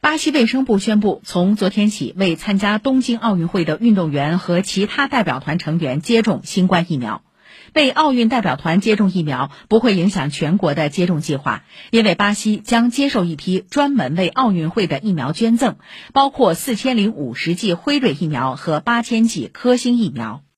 巴西卫生部宣布从昨天起为参加东京奥运会的运动员和其他代表团成员接种新冠疫苗。被奥运代表团接种疫苗不会影响全国的接种计划因为巴西将接受一批专门为奥运会的疫苗捐赠包括四千零五十剂辉瑞疫苗和八千剂科兴疫苗。